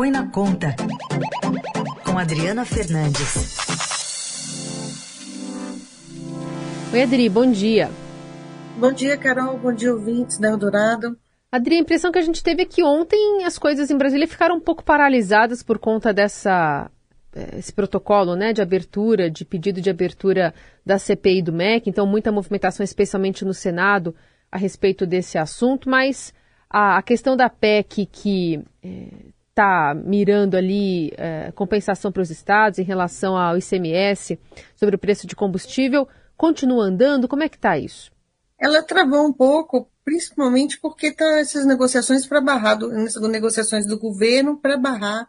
Põe na Conta, com Adriana Fernandes. Oi, Adri, bom dia. Bom dia, Carol. Bom dia, ouvintes da Eldorado. Adri, a impressão que a gente teve é que ontem as coisas em Brasília ficaram um pouco paralisadas por conta dessa eh, esse protocolo né, de abertura, de pedido de abertura da CPI do MEC, então muita movimentação, especialmente no Senado, a respeito desse assunto, mas a, a questão da PEC que está mirando ali eh, compensação para os estados em relação ao ICMS sobre o preço de combustível continua andando? Como é que está isso? Ela travou um pouco, principalmente porque está essas negociações para barrar, do, negociações do governo para barrar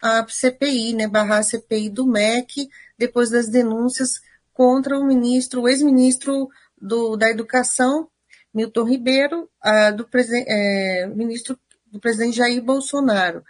a CPI, né, barrar a CPI do MEC, depois das denúncias contra o ministro, o ex-ministro da Educação, Milton Ribeiro, do é, ministro do presidente Jair Bolsonaro.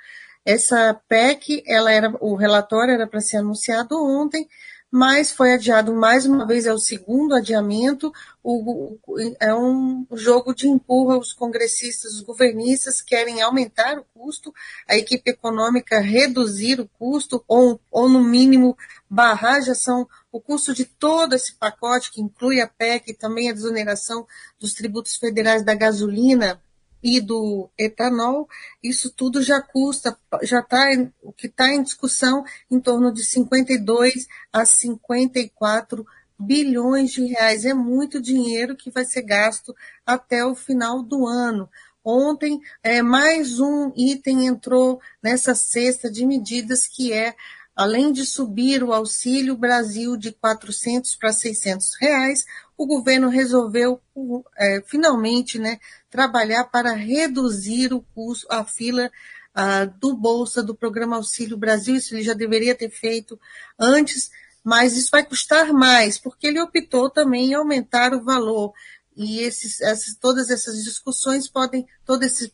Essa PEC, ela era, o relatório era para ser anunciado ontem, mas foi adiado mais uma vez, é o segundo adiamento, o, é um jogo de empurra, os congressistas, os governistas querem aumentar o custo, a equipe econômica reduzir o custo, ou, ou no mínimo barrar, já são o custo de todo esse pacote, que inclui a PEC e também a desoneração dos tributos federais da gasolina, e do etanol, isso tudo já custa, já está, o que está em discussão, em torno de 52 a 54 bilhões de reais. É muito dinheiro que vai ser gasto até o final do ano. Ontem, é, mais um item entrou nessa cesta de medidas que é Além de subir o Auxílio Brasil de 400 para 600 reais, o governo resolveu é, finalmente né, trabalhar para reduzir o custo, a fila uh, do Bolsa do Programa Auxílio Brasil. Isso ele já deveria ter feito antes, mas isso vai custar mais, porque ele optou também em aumentar o valor. E esses, essas, todas essas discussões podem, todo esse,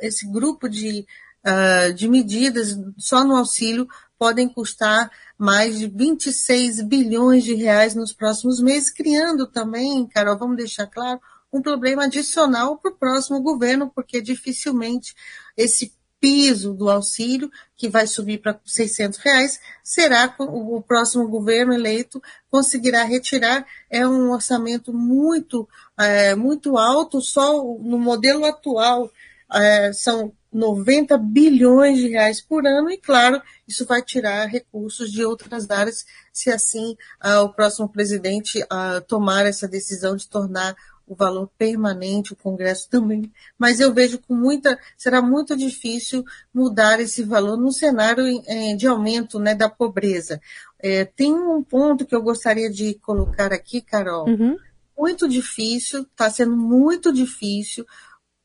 esse grupo de, uh, de medidas só no auxílio podem custar mais de 26 bilhões de reais nos próximos meses, criando também, Carol, vamos deixar claro, um problema adicional para o próximo governo, porque dificilmente esse piso do auxílio, que vai subir para 600 reais, será o próximo governo eleito conseguirá retirar. É um orçamento muito, é, muito alto, só no modelo atual é, são 90 bilhões de reais por ano, e claro, isso vai tirar recursos de outras áreas, se assim uh, o próximo presidente uh, tomar essa decisão de tornar o valor permanente, o Congresso também. Mas eu vejo com muita, será muito difícil mudar esse valor num cenário eh, de aumento né, da pobreza. É, tem um ponto que eu gostaria de colocar aqui, Carol. Uhum. Muito difícil, está sendo muito difícil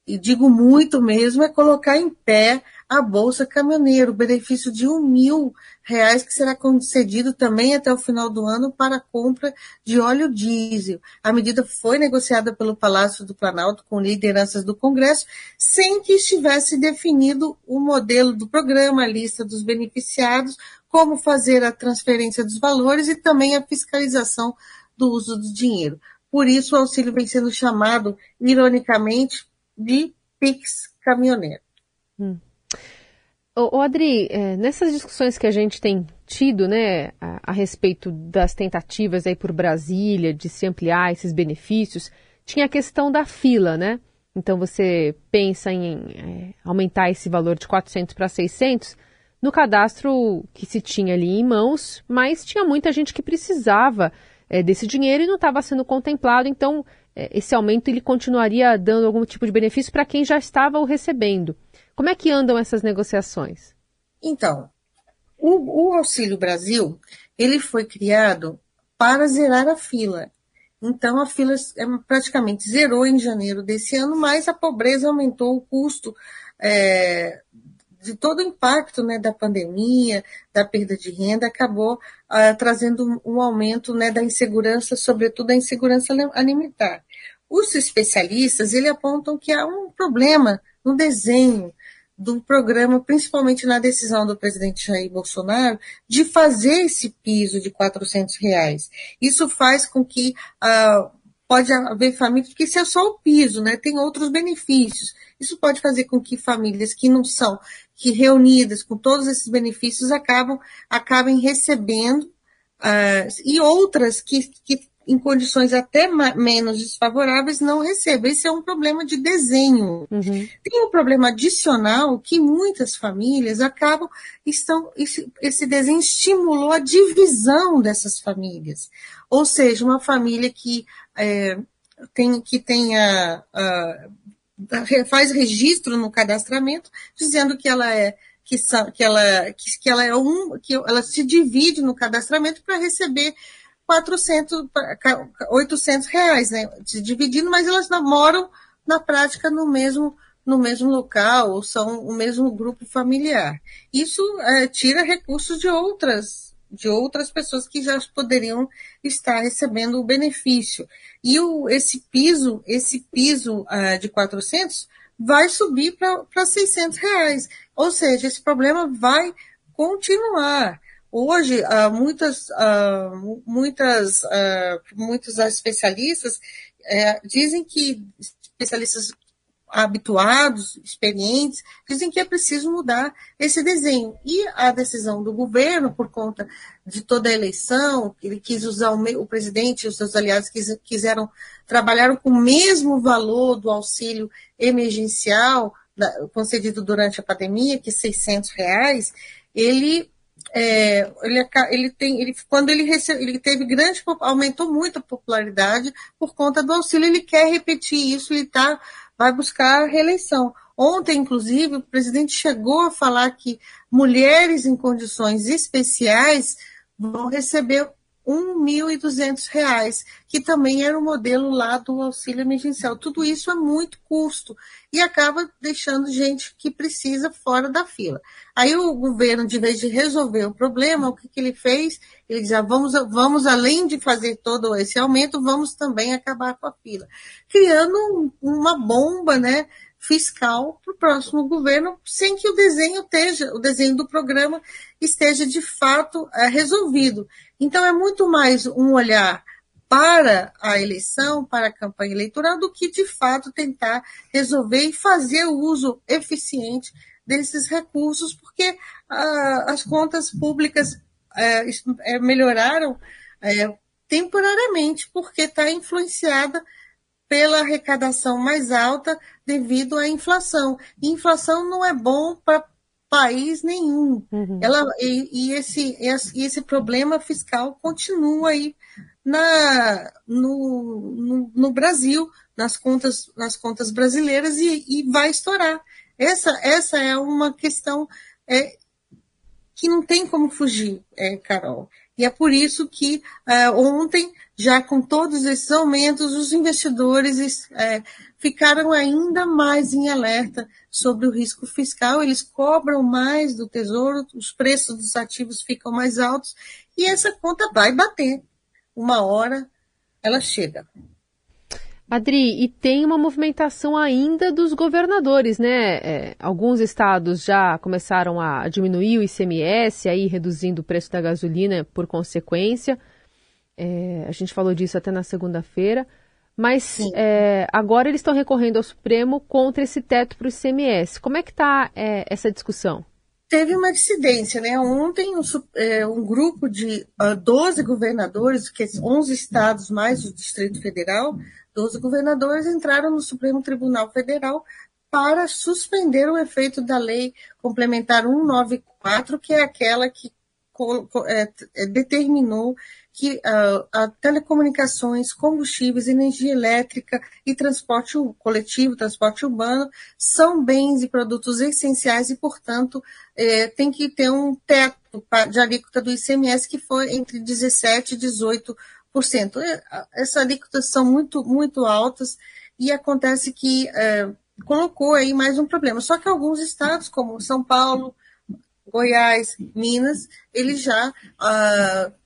e digo muito mesmo, é colocar em pé a Bolsa Caminhoneiro, benefício de um mil reais que será concedido também até o final do ano para a compra de óleo diesel. A medida foi negociada pelo Palácio do Planalto com lideranças do Congresso, sem que estivesse definido o modelo do programa, a lista dos beneficiados, como fazer a transferência dos valores e também a fiscalização do uso do dinheiro. Por isso, o auxílio vem sendo chamado, ironicamente, de PIX caminhoneiro. Hum. O, Adri, é, nessas discussões que a gente tem tido, né, a, a, respeito das tentativas aí por Brasília de se ampliar esses benefícios, tinha a questão da fila, né? Então você pensa em é, aumentar esse valor de 400 para 600 no cadastro que se tinha ali em mãos, mas tinha muita gente que precisava é, desse dinheiro e não estava sendo contemplado. Então é, esse aumento ele continuaria dando algum tipo de benefício para quem já estava o recebendo. Como é que andam essas negociações? Então, o, o Auxílio Brasil ele foi criado para zerar a fila. Então, a fila é, praticamente zerou em janeiro desse ano, mas a pobreza aumentou o custo é, de todo o impacto né, da pandemia, da perda de renda, acabou uh, trazendo um, um aumento né, da insegurança, sobretudo a insegurança alimentar. Os especialistas ele apontam que há um problema no desenho do programa, principalmente na decisão do presidente Jair Bolsonaro, de fazer esse piso de 400 reais. Isso faz com que uh, pode haver famílias, porque isso é só o piso, né? Tem outros benefícios. Isso pode fazer com que famílias que não são, que reunidas com todos esses benefícios acabam acabem recebendo uh, e outras que, que em condições até menos desfavoráveis não recebem. Esse é um problema de desenho. Uhum. Tem um problema adicional que muitas famílias acabam estão esse, esse desenho estimulou a divisão dessas famílias. Ou seja, uma família que é, tem que tenha uh, faz registro no cadastramento dizendo que ela é que, que ela que, que ela é um que ela se divide no cadastramento para receber 400, 800 reais, né? Dividindo, mas elas moram na prática no mesmo, no mesmo local, ou são o mesmo grupo familiar. Isso é, tira recursos de outras, de outras pessoas que já poderiam estar recebendo o benefício. E o, esse piso, esse piso uh, de 400 vai subir para 600 reais. Ou seja, esse problema vai continuar. Hoje, uh, muitas, uh, muitas, muitos especialistas eh, dizem que especialistas habituados, experientes, dizem que é preciso mudar esse desenho. E a decisão do governo, por conta de toda a eleição, ele quis usar o, o presidente e os seus aliados quis, quiseram, trabalharam com o mesmo valor do auxílio emergencial da, concedido durante a pandemia, que é 600 reais, ele é, ele, ele, tem, ele, quando ele, recebe, ele teve grande, aumentou muito a popularidade por conta do auxílio, ele quer repetir isso, ele tá, vai buscar a reeleição. Ontem, inclusive, o presidente chegou a falar que mulheres em condições especiais vão receber R$ 1.200, que também era o modelo lá do auxílio emergencial. Tudo isso é muito custo e acaba deixando gente que precisa fora da fila. Aí o governo, de vez de resolver o problema, o que, que ele fez? Ele diz, ah, vamos, vamos, além de fazer todo esse aumento, vamos também acabar com a fila. Criando uma bomba, né? Fiscal para o próximo governo, sem que o desenho esteja, o desenho do programa esteja de fato é, resolvido. Então, é muito mais um olhar para a eleição, para a campanha eleitoral, do que de fato tentar resolver e fazer o uso eficiente desses recursos, porque ah, as contas públicas é, é, melhoraram é, temporariamente, porque está influenciada pela arrecadação mais alta devido à inflação. E inflação não é bom para país nenhum. Uhum. Ela, e, e, esse, esse, esse problema fiscal continua aí na, no, no, no, Brasil, nas contas, nas contas brasileiras, e, e vai estourar. Essa, essa é uma questão é, que não tem como fugir, é, Carol. E é por isso que é, ontem, já com todos esses aumentos, os investidores é, ficaram ainda mais em alerta sobre o risco fiscal, eles cobram mais do tesouro, os preços dos ativos ficam mais altos e essa conta vai bater. Uma hora ela chega. Adri, e tem uma movimentação ainda dos governadores, né? É, alguns estados já começaram a diminuir o ICMS, aí reduzindo o preço da gasolina por consequência. É, a gente falou disso até na segunda-feira. Mas é, agora eles estão recorrendo ao Supremo contra esse teto para o ICMS. Como é que está é, essa discussão? Teve uma dissidência, né? Ontem um, é, um grupo de uh, ah, 12 governadores, que 11 estados mais o Distrito Federal, 12 governadores entraram no Supremo Tribunal Federal para suspender o efeito da lei complementar 194, que é aquela que é, é, determinou que uh, a telecomunicações, combustíveis, energia elétrica e transporte coletivo, transporte urbano, são bens e produtos essenciais e, portanto, é, tem que ter um teto de alíquota do ICMS que foi entre 17% e 18%. É, essas alíquotas são muito, muito altas e acontece que é, colocou aí mais um problema. Só que alguns estados, como São Paulo, Goiás, Minas, eles já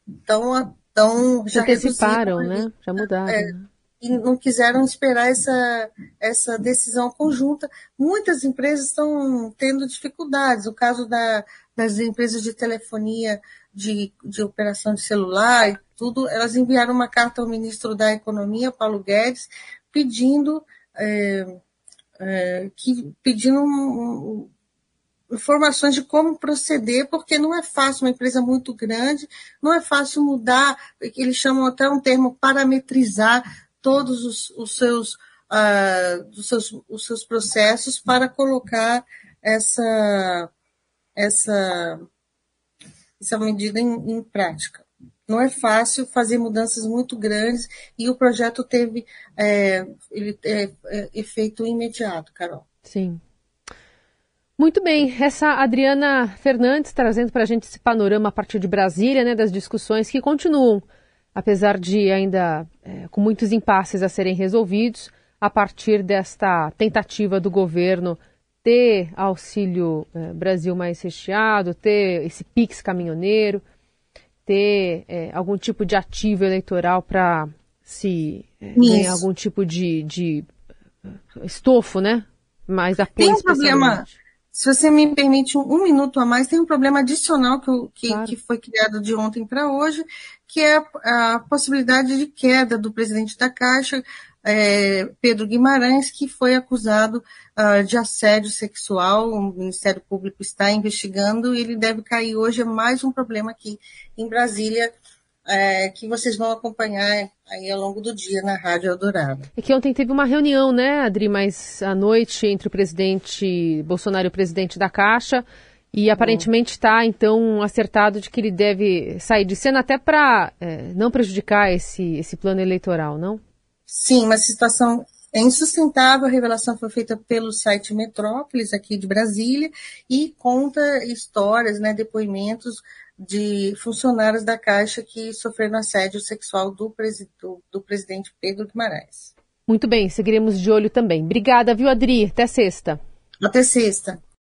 estão uh, então, já anteciparam, né? Já mudaram. É, né? E não quiseram esperar essa, essa decisão conjunta. Muitas empresas estão tendo dificuldades. O caso da, das empresas de telefonia, de, de operação de celular e tudo, elas enviaram uma carta ao ministro da Economia, Paulo Guedes, pedindo, é, é, que, pedindo um, informações de como proceder, porque não é fácil, uma empresa muito grande, não é fácil mudar, eles chamam até um termo parametrizar todos os, os seus, uh, os, seus, os seus processos para colocar essa, essa, essa medida em, em prática. Não é fácil fazer mudanças muito grandes e o projeto teve é, ele, é, é, efeito imediato, Carol. Sim. Muito bem, essa Adriana Fernandes trazendo para a gente esse panorama a partir de Brasília, né, das discussões que continuam, apesar de ainda é, com muitos impasses a serem resolvidos, a partir desta tentativa do governo ter auxílio é, Brasil mais recheado, ter esse PIX caminhoneiro, ter é, algum tipo de ativo eleitoral para se é, ganhar algum tipo de, de estofo, né? Mais apoio Tem um problema se você me permite um, um, minuto a mais, tem um problema adicional que, que, claro. que foi criado de ontem para hoje, que é a, a, possibilidade de queda do presidente da Caixa, é, Pedro Guimarães, que foi acusado uh, de assédio sexual. O Ministério Público está investigando e ele deve cair hoje. É mais um problema aqui em Brasília é, que vocês vão acompanhar aí ao longo do dia na Rádio Eldorado. É que ontem teve uma reunião, né, Adri, mais à noite entre o presidente Bolsonaro e o presidente da Caixa. E aparentemente está, então, acertado de que ele deve sair de cena até para é, não prejudicar esse, esse plano eleitoral, não? Sim, uma situação é insustentável. A revelação foi feita pelo site Metrópolis, aqui de Brasília, e conta histórias, né, depoimentos de funcionários da Caixa que sofreram assédio sexual do, do, do presidente Pedro Guimarães. Muito bem, seguiremos de olho também. Obrigada, viu, Adri? Até sexta. Até sexta.